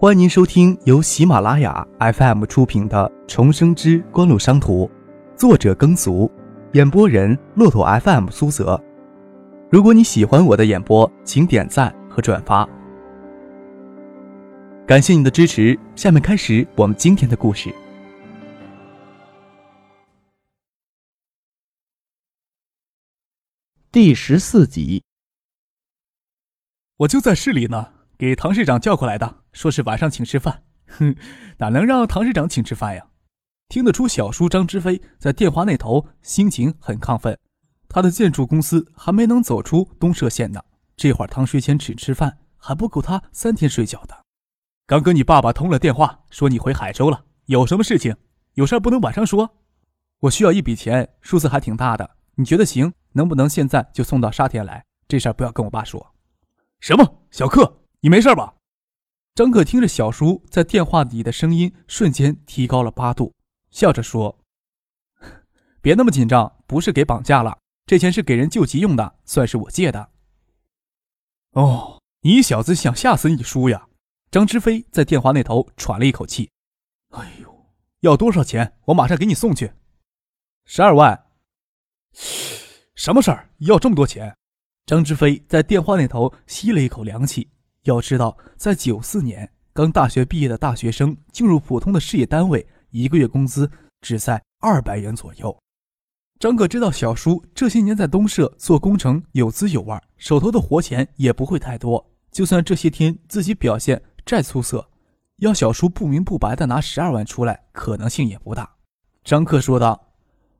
欢迎您收听由喜马拉雅 FM 出品的《重生之官路商途》，作者耕俗，演播人骆驼 FM 苏泽。如果你喜欢我的演播，请点赞和转发，感谢你的支持。下面开始我们今天的故事。第十四集，我就在市里呢。给唐市长叫过来的，说是晚上请吃饭。哼，哪能让唐市长请吃饭呀？听得出小叔张之飞在电话那头心情很亢奋。他的建筑公司还没能走出东社县呢，这会儿唐学谦请吃饭还不够他三天睡觉的。刚跟你爸爸通了电话，说你回海州了，有什么事情？有事不能晚上说。我需要一笔钱，数字还挺大的，你觉得行？能不能现在就送到沙田来？这事儿不要跟我爸说。什么，小克？你没事吧？张可听着小叔在电话里的声音，瞬间提高了八度，笑着说：“别那么紧张，不是给绑架了，这钱是给人救急用的，算是我借的。”哦，你小子想吓死你叔呀！张之飞在电话那头喘了一口气：“哎呦，要多少钱？我马上给你送去。”十二万。什么事儿？要这么多钱？张之飞在电话那头吸了一口凉气。要知道，在九四年刚大学毕业的大学生进入普通的事业单位，一个月工资只在二百元左右。张可知道小叔这些年在东社做工程有滋有味，手头的活钱也不会太多。就算这些天自己表现再出色，要小叔不明不白的拿十二万出来，可能性也不大。张克说道：“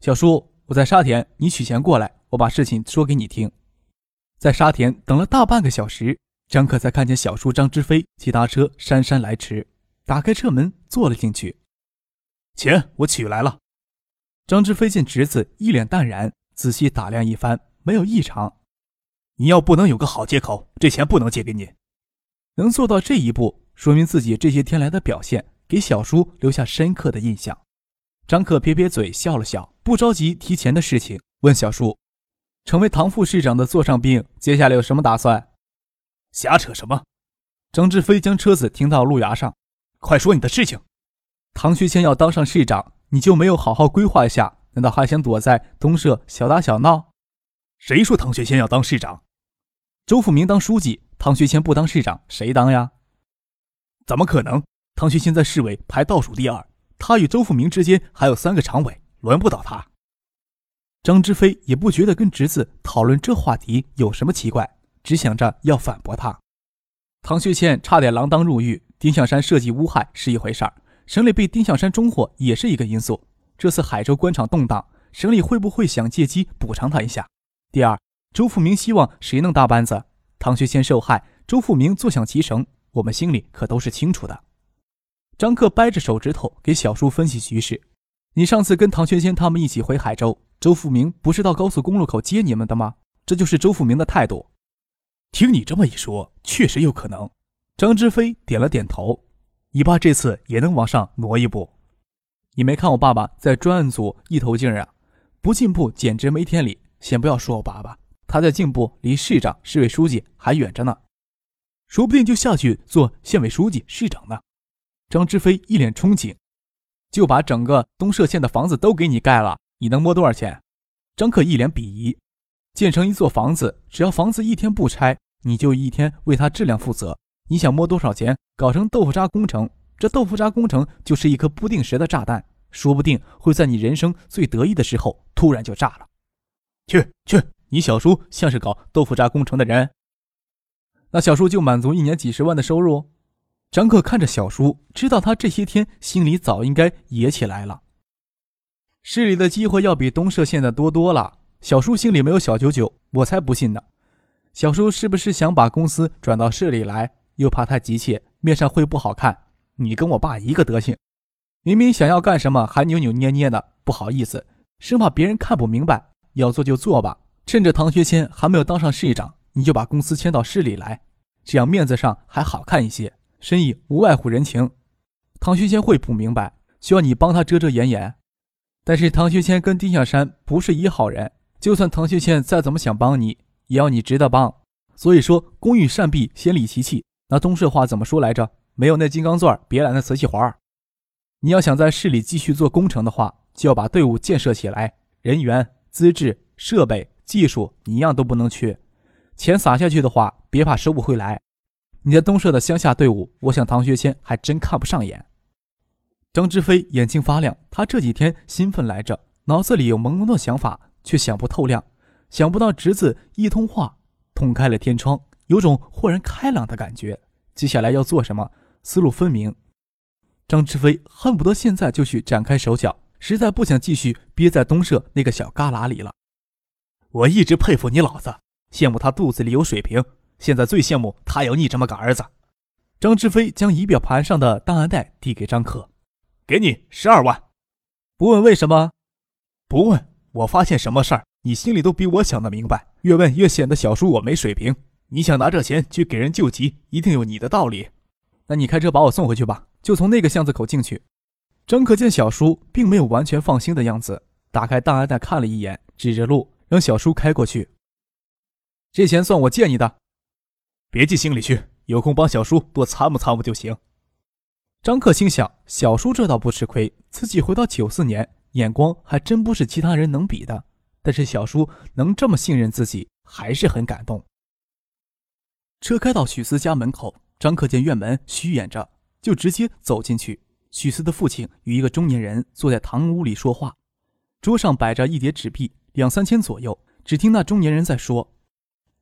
小叔，我在沙田，你取钱过来，我把事情说给你听。”在沙田等了大半个小时。张克才看见小叔张之飞骑大车姗姗来迟，打开车门坐了进去。钱我取来了。张之飞见侄子一脸淡然，仔细打量一番，没有异常。你要不能有个好借口，这钱不能借给你。能做到这一步，说明自己这些天来的表现给小叔留下深刻的印象。张克撇撇嘴笑了笑，不着急提钱的事情，问小叔：“成为唐副市长的座上宾，接下来有什么打算？”瞎扯什么！张志飞将车子停到路牙上，快说你的事情。唐学谦要当上市长，你就没有好好规划一下？难道还想躲在东社小打小闹？谁说唐学谦要当市长？周富明当书记，唐学谦不当市长，谁当呀？怎么可能？唐学谦在市委排倒数第二，他与周富明之间还有三个常委，轮不到他。张之飞也不觉得跟侄子讨论这话题有什么奇怪。只想着要反驳他，唐学谦差点锒铛入狱，丁向山设计诬害是一回事儿，省里被丁向山中获也是一个因素。这次海州官场动荡，省里会不会想借机补偿他一下？第二，周富明希望谁能搭班子？唐学谦受害，周富明坐享其成，我们心里可都是清楚的。张克掰着手指头给小叔分析局势：你上次跟唐学谦他们一起回海州，周富明不是到高速公路口接你们的吗？这就是周富明的态度。听你这么一说，确实有可能。张之飞点了点头。你爸这次也能往上挪一步。你没看我爸爸在专案组一头劲儿啊，不进步简直没天理。先不要说我爸爸，他在进步离市长、市委书记还远着呢，说不定就下去做县委书记、市长呢。张之飞一脸憧憬，就把整个东社县的房子都给你盖了，你能摸多少钱？张克一脸鄙夷。建成一座房子，只要房子一天不拆，你就一天为它质量负责。你想摸多少钱？搞成豆腐渣工程，这豆腐渣工程就是一颗不定时的炸弹，说不定会在你人生最得意的时候突然就炸了。去去，你小叔像是搞豆腐渣工程的人，那小叔就满足一年几十万的收入。张克看着小叔，知道他这些天心里早应该野起来了。市里的机会要比东社县的多多了。小叔心里没有小九九，我才不信呢。小叔是不是想把公司转到市里来？又怕太急切，面上会不好看。你跟我爸一个德行，明明想要干什么还扭扭捏捏的，不好意思，生怕别人看不明白。要做就做吧，趁着唐学谦还没有当上市长，你就把公司迁到市里来，这样面子上还好看一些。生意无外乎人情，唐学谦会不明白，需要你帮他遮遮掩掩。但是唐学谦跟丁向山不是一好人。就算唐学谦再怎么想帮你，也要你值得帮。所以说，工欲善必，先利其器。那东社话怎么说来着？没有那金刚钻，别揽那瓷器活儿你要想在市里继续做工程的话，就要把队伍建设起来，人员、资质、设备、技术，你一样都不能缺。钱撒下去的话，别怕收不回来。你在东社的乡下队伍，我想唐学谦还真看不上眼。张之飞眼睛发亮，他这几天兴奋来着，脑子里有朦胧的想法，却想不透亮。想不到侄子一通话，捅开了天窗，有种豁然开朗的感觉。接下来要做什么，思路分明。张志飞恨不得现在就去展开手脚，实在不想继续憋在东社那个小旮旯里了。我一直佩服你老子，羡慕他肚子里有水平，现在最羡慕他有你这么个儿子。张志飞将仪表盘上的档案袋递给张可。给你十二万，不问为什么，不问。我发现什么事儿，你心里都比我想的明白。越问越显得小叔我没水平。你想拿这钱去给人救急，一定有你的道理。那你开车把我送回去吧，就从那个巷子口进去。张可见小叔并没有完全放心的样子，打开档案袋看了一眼，指着路让小叔开过去。这钱算我借你的，别记心里去，有空帮小叔多参谋参谋就行。张克心想：小叔这倒不吃亏，自己回到九四年，眼光还真不是其他人能比的。但是小叔能这么信任自己，还是很感动。车开到许思家门口，张克见院门虚掩着，就直接走进去。许思的父亲与一个中年人坐在堂屋里说话，桌上摆着一叠纸币，两三千左右。只听那中年人在说：“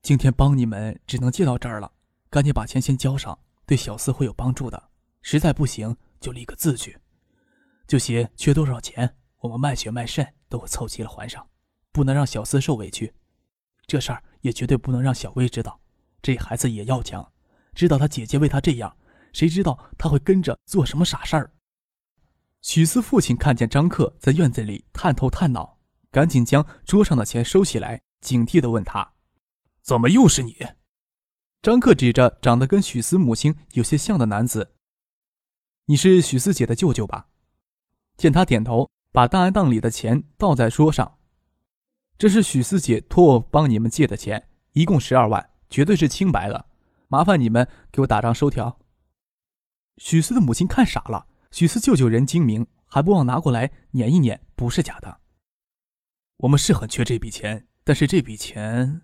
今天帮你们只能借到这儿了，赶紧把钱先交上，对小四会有帮助的。”实在不行，就立个字据，就写缺多少钱，我们卖血卖肾都会凑齐了还上，不能让小四受委屈。这事儿也绝对不能让小薇知道，这孩子也要强，知道他姐姐为他这样，谁知道他会跟着做什么傻事儿？许思父亲看见张克在院子里探头探脑，赶紧将桌上的钱收起来，警惕地问他：“怎么又是你？”张克指着长得跟许思母亲有些像的男子。你是许四姐的舅舅吧？见他点头，把档案档里的钱倒在桌上。这是许四姐托我帮你们借的钱，一共十二万，绝对是清白的。麻烦你们给我打张收条。许四的母亲看傻了。许四舅舅人精明，还不忘拿过来捻一捻，不是假的。我们是很缺这笔钱，但是这笔钱……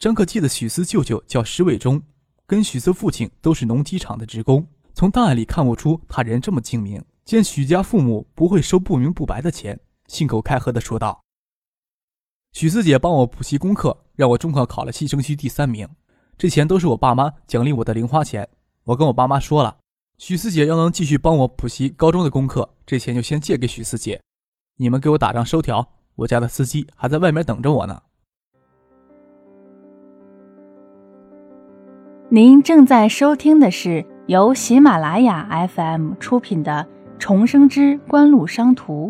张克记得许四舅舅叫石伟忠，跟许四父亲都是农机厂的职工。从档案里看不出他人这么精明，见许家父母不会收不明不白的钱，信口开河的说道：“许四姐帮我补习功课，让我中考考了西城区第三名，这钱都是我爸妈奖励我的零花钱。我跟我爸妈说了，许四姐要能继续帮我补习高中的功课，这钱就先借给许四姐。你们给我打张收条，我家的司机还在外面等着我呢。”您正在收听的是。由喜马拉雅 FM 出品的《重生之官路商途》，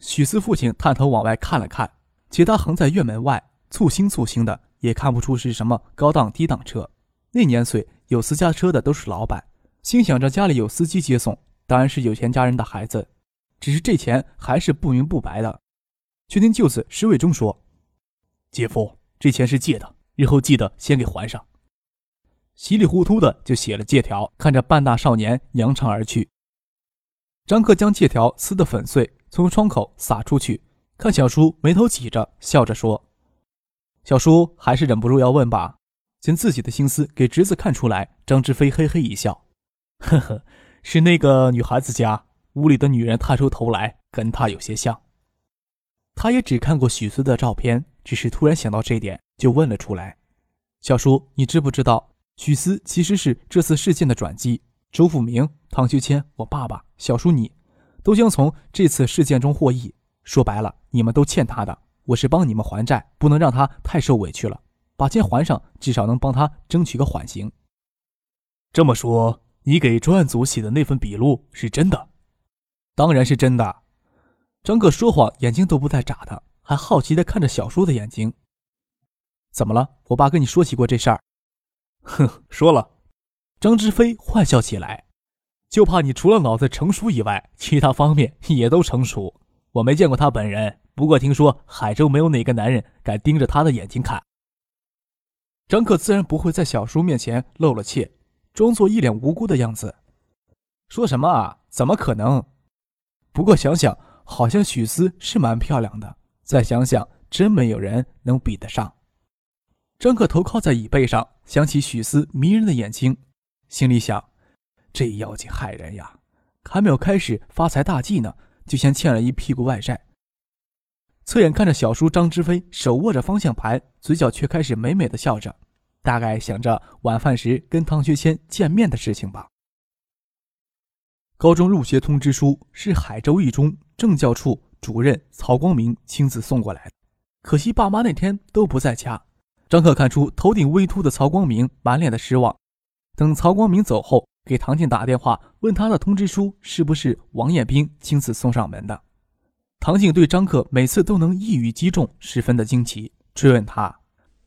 许四父亲探头往外看了看，其他横在院门外，簇新簇新的，也看不出是什么高档低档车。那年岁有私家车的都是老板，心想着家里有司机接送，当然是有钱家人的孩子。只是这钱还是不明不白的。却听舅子石伟忠说：“姐夫，这钱是借的。”日后记得先给还上。稀里糊涂的就写了借条，看着半大少年扬长而去。张克将借条撕得粉碎，从窗口洒出去。看小叔眉头挤着，笑着说：“小叔还是忍不住要问吧。”见自己的心思给侄子看出来，张志飞嘿嘿一笑：“呵呵，是那个女孩子家屋里的女人探出头来，跟她有些像。”他也只看过许思的照片，只是突然想到这点。就问了出来：“小叔，你知不知道许思其实是这次事件的转机？周富明、唐学谦、我爸爸、小叔你，都将从这次事件中获益。说白了，你们都欠他的，我是帮你们还债，不能让他太受委屈了。把钱还上，至少能帮他争取个缓刑。”这么说，你给专案组写的那份笔录是真的？当然是真的。张克说谎眼睛都不带眨的，还好奇地看着小叔的眼睛。怎么了？我爸跟你说起过这事儿？哼，说了。张志飞坏笑起来，就怕你除了脑子成熟以外，其他方面也都成熟。我没见过他本人，不过听说海州没有哪个男人敢盯着他的眼睛看。张克自然不会在小叔面前露了怯，装作一脸无辜的样子。说什么啊？怎么可能？不过想想，好像许思是蛮漂亮的。再想想，真没有人能比得上。张克头靠在椅背上，想起许思迷人的眼睛，心里想：这妖精害人呀！还没有开始发财大计呢，就先欠了一屁股外债。侧眼看着小叔张之飞，手握着方向盘，嘴角却开始美美的笑着，大概想着晚饭时跟唐学谦见面的事情吧。高中入学通知书是海州一中政教处主任曹光明亲自送过来的，可惜爸妈那天都不在家。张可看出头顶微秃的曹光明满脸的失望。等曹光明走后，给唐静打电话问他的通知书是不是王彦兵亲自送上门的。唐静对张克每次都能一语击中十分的惊奇，追问他：“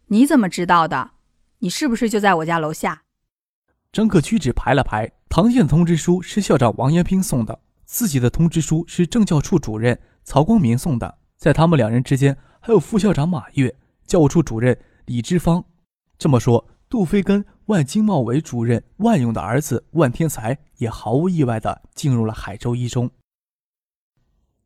你怎么知道的？你是不是就在我家楼下？”张克屈指排了排，唐静的通知书是校长王延兵送的，自己的通知书是政教处主任曹光明送的，在他们两人之间还有副校长马跃、教务处主任李之芳。这么说，杜飞跟万经贸委主任万勇的儿子万天才也毫无意外地进入了海州一中。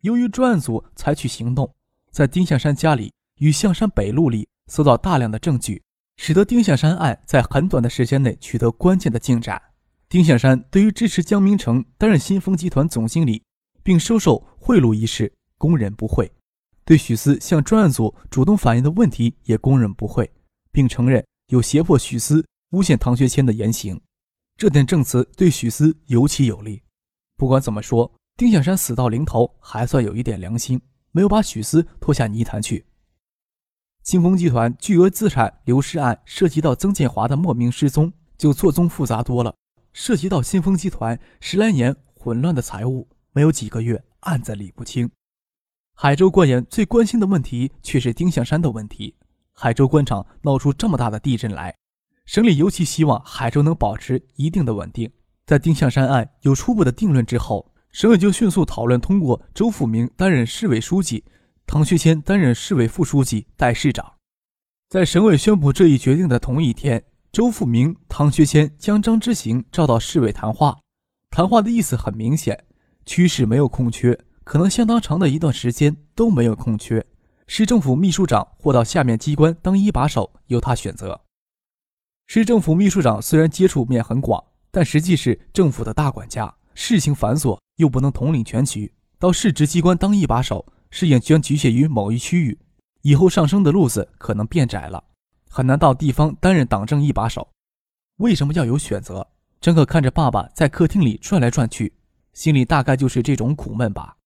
由于专案组采取行动，在丁向山家里与象山北路里搜到大量的证据。使得丁向山案在很短的时间内取得关键的进展。丁向山对于支持江明成担任新丰集团总经理，并收受贿赂一事供认不讳；对许思向专案组主动反映的问题也供认不讳，并承认有胁迫许思诬陷唐学谦的言行。这点证词对许思尤其有利。不管怎么说，丁向山死到临头还算有一点良心，没有把许思拖下泥潭去。新丰集团巨额资产流失案涉及到曾建华的莫名失踪，就错综复杂多了。涉及到新丰集团十来年混乱的财务，没有几个月案子理不清。海州官员最关心的问题却是丁向山的问题。海州官场闹出这么大的地震来，省里尤其希望海州能保持一定的稳定。在丁向山案有初步的定论之后，省委就迅速讨论通过周富明担任市委书记。唐学谦担任市委副书记、代市长。在省委宣布这一决定的同一天，周富明、唐学谦将张之行召到市委谈话。谈话的意思很明显：区市没有空缺，可能相当长的一段时间都没有空缺。市政府秘书长或到下面机关当一把手，由他选择。市政府秘书长虽然接触面很广，但实际是政府的大管家，事情繁琐，又不能统领全局，到市直机关当一把手。事业将局限于某一区域，以后上升的路子可能变窄了，很难到地方担任党政一把手。为什么要有选择？张可看着爸爸在客厅里转来转去，心里大概就是这种苦闷吧。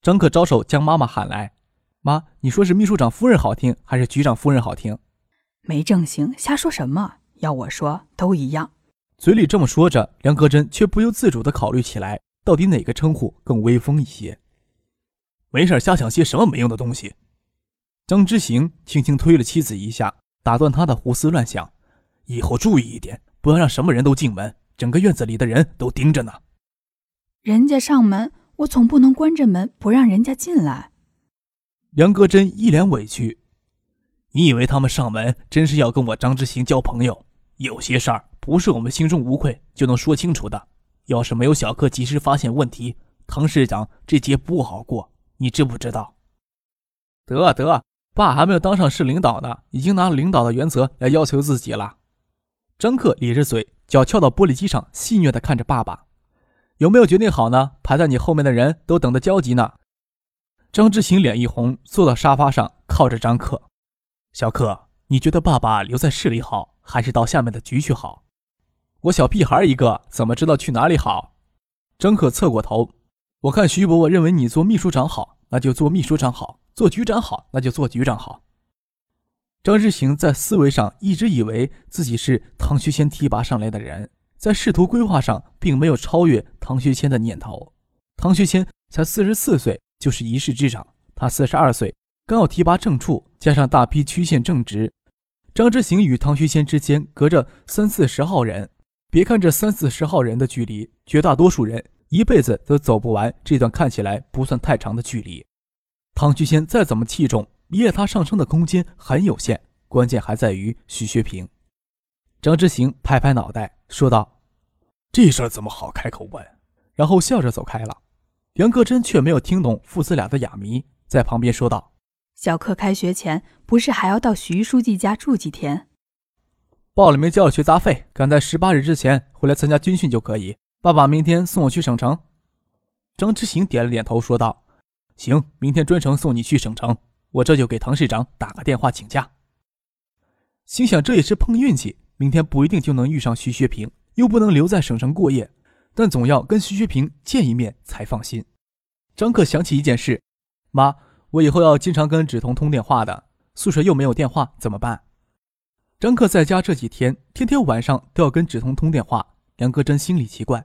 张可招手将妈妈喊来：“妈，你说是秘书长夫人好听，还是局长夫人好听？”没正形，瞎说什么？要我说，都一样。嘴里这么说着，梁格真却不由自主地考虑起来，到底哪个称呼更威风一些。没事，瞎想些什么没用的东西。张之行轻轻推了妻子一下，打断他的胡思乱想。以后注意一点，不要让什么人都进门，整个院子里的人都盯着呢。人家上门，我总不能关着门不让人家进来。梁格真一脸委屈。你以为他们上门真是要跟我张之行交朋友？有些事儿不是我们心中无愧就能说清楚的。要是没有小克及时发现问题，唐市长这劫不好过。你知不知道？得得，爸还没有当上市领导呢，已经拿领导的原则来要求自己了。张克咧着嘴，脚翘到玻璃机上，戏谑地看着爸爸。有没有决定好呢？排在你后面的人都等得焦急呢。张之行脸一红，坐到沙发上，靠着张克。小克，你觉得爸爸留在市里好，还是到下面的局去好？我小屁孩一个，怎么知道去哪里好？张可侧过头。我看徐伯伯认为你做秘书长好，那就做秘书长好；做局长好，那就做局长好。张之行在思维上一直以为自己是唐学谦提拔上来的人，在仕途规划上并没有超越唐学谦的念头。唐学谦才四十四岁就是一市之长，他四十二岁刚要提拔正处，加上大批区县正职，张之行与唐学谦之间隔着三四十号人。别看这三四十号人的距离，绝大多数人。一辈子都走不完这段看起来不算太长的距离。唐学仙再怎么器重，也他上升的空间很有限，关键还在于徐学平。张之行拍拍脑袋说道：“这事儿怎么好开口问？”然后笑着走开了。杨克真却没有听懂父子俩的哑谜，在旁边说道：“小克开学前不是还要到徐书记家住几天？报了名交了学杂费，赶在十八日之前回来参加军训就可以。爸爸明天送我去省城。”张之行点了点头，说道：“行，明天专程送你去省城。我这就给唐市长打个电话请假。”心想这也是碰运气，明天不一定就能遇上徐学平，又不能留在省城过夜。但总要跟徐学平见一面才放心。张克想起一件事：“妈，我以后要经常跟芷彤通电话的，宿舍又没有电话，怎么办？”张克在家这几天，天天晚上都要跟芷彤通电话。梁戈真心里奇怪：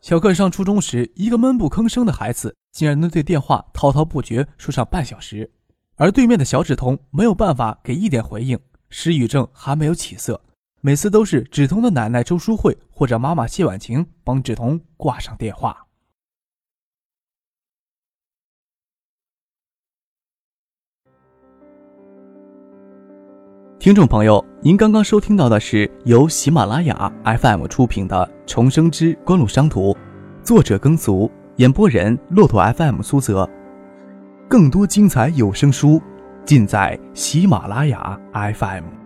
小克上初中时，一个闷不吭声的孩子，竟然能对电话滔滔不绝说上半小时；而对面的小芷彤没有办法给一点回应，失语症还没有起色。每次都是芷彤的奶奶周淑慧或者妈妈谢婉晴帮芷彤挂上电话。听众朋友，您刚刚收听到的是由喜马拉雅 FM 出品的《重生之官路商途》，作者耕俗，演播人骆驼 FM 苏泽。更多精彩有声书，尽在喜马拉雅 FM。